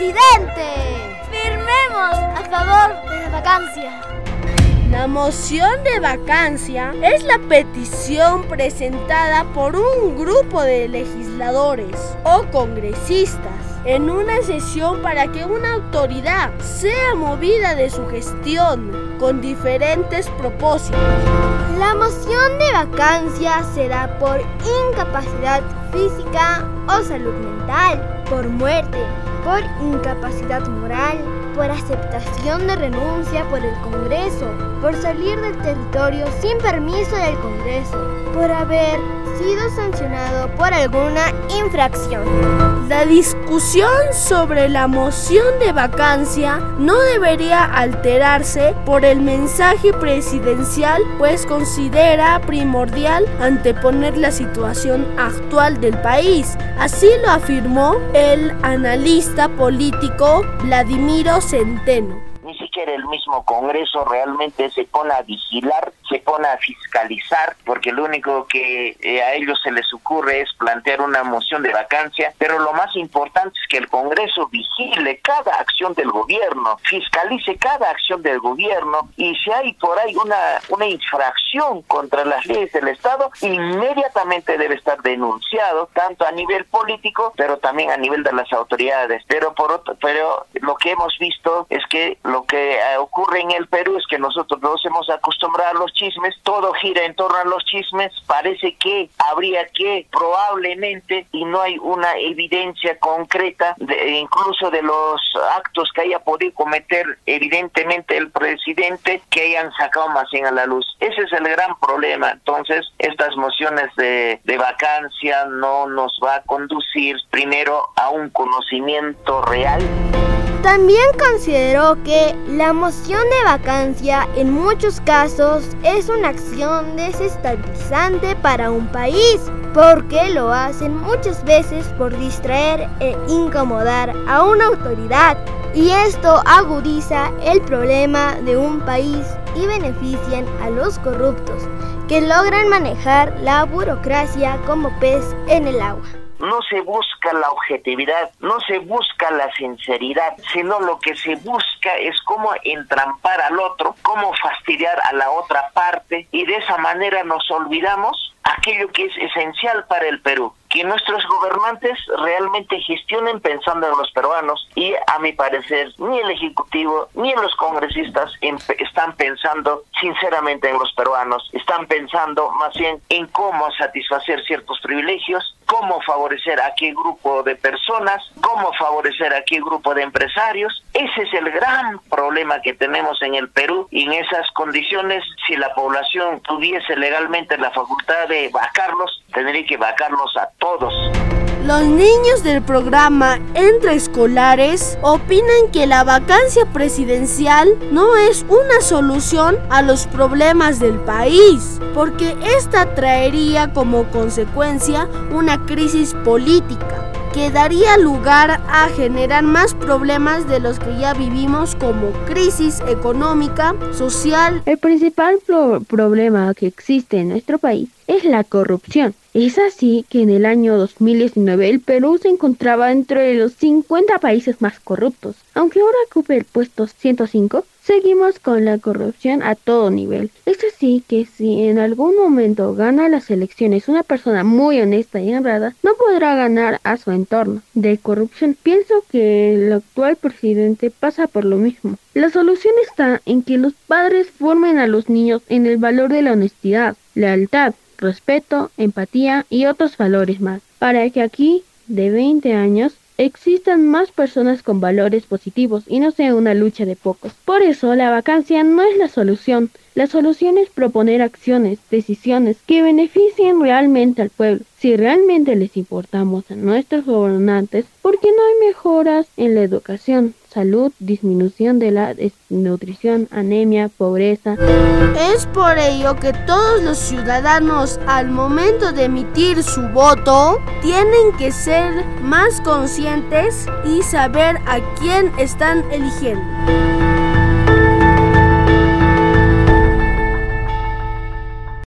presidente. Firmemos a favor de la vacancia. La moción de vacancia es la petición presentada por un grupo de legisladores o congresistas en una sesión para que una autoridad sea movida de su gestión con diferentes propósitos. La moción de vacancia se da por incapacidad física o salud mental, por muerte, por incapacidad moral, por aceptación de renuncia por el Congreso, por salir del territorio sin permiso del Congreso, por haber sido sancionado por alguna infracción. La discusión sobre la moción de vacancia no debería alterarse por el mensaje presidencial, pues considera primordial anteponer la situación actual del país. Así lo afirmó el analista político Vladimiro Centeno el mismo Congreso realmente se pone a vigilar, se pone a fiscalizar, porque lo único que eh, a ellos se les ocurre es plantear una moción de vacancia, pero lo más importante es que el Congreso vigile cada acción del gobierno, fiscalice cada acción del gobierno y si hay por ahí una, una infracción contra las leyes del Estado, inmediatamente debe estar denunciado, tanto a nivel político, pero también a nivel de las autoridades. Pero por otro, pero lo que hemos visto es que lo que eh, ocurre en el Perú es que nosotros nos hemos acostumbrado a los chismes, todo gira en torno a los chismes, parece que habría que probablemente, y no hay una evidencia concreta, incluso de los actos que haya podido cometer evidentemente el presidente, que hayan sacado más bien a la luz. Ese es el gran problema. Entonces, estas mociones de, de vacancia no nos va a conducir primero a un conocimiento real. También consideró que la moción de vacancia en muchos casos es una acción desestabilizante para un país, porque lo hacen muchas veces por distraer e incomodar a una autoridad y esto agudiza el problema de un país y benefician a los corruptos que logran manejar la burocracia como pez en el agua no se busca la objetividad, no se busca la sinceridad, sino lo que se busca es cómo entrampar al otro, cómo fastidiar a la otra parte y de esa manera nos olvidamos aquello que es esencial para el Perú, que nuestros gobernantes realmente gestionen pensando en los peruanos y a mi parecer ni el Ejecutivo ni los congresistas están pensando sinceramente en los peruanos, están pensando más bien en cómo satisfacer ciertos privilegios, cómo favorecer a qué grupo de personas, cómo favorecer a qué grupo de empresarios. Ese es el gran problema que tenemos en el Perú y en esas condiciones, si la población tuviese legalmente la facultad de vacarlos, tendría que vacarlos a todos. Los niños del programa Entre Escolares opinan que la vacancia presidencial no es una solución a los problemas del país, porque esta traería como consecuencia una crisis política que daría lugar a generar más problemas de los que ya vivimos como crisis económica, social. El principal problema que existe en nuestro país es la corrupción. Es así que en el año 2019 el Perú se encontraba entre los 50 países más corruptos. Aunque ahora ocupe el puesto 105, Seguimos con la corrupción a todo nivel. Es así que si en algún momento gana las elecciones una persona muy honesta y honrada, no podrá ganar a su entorno de corrupción. Pienso que el actual presidente pasa por lo mismo. La solución está en que los padres formen a los niños en el valor de la honestidad, lealtad, respeto, empatía y otros valores más, para que aquí, de 20 años, existan más personas con valores positivos y no sea una lucha de pocos. Por eso la vacancia no es la solución. La solución es proponer acciones, decisiones que beneficien realmente al pueblo. Si realmente les importamos a nuestros gobernantes, ¿por qué no hay mejoras en la educación, salud, disminución de la desnutrición, anemia, pobreza. Es por ello que todos los ciudadanos al momento de emitir su voto tienen que ser más conscientes y saber a quién están eligiendo.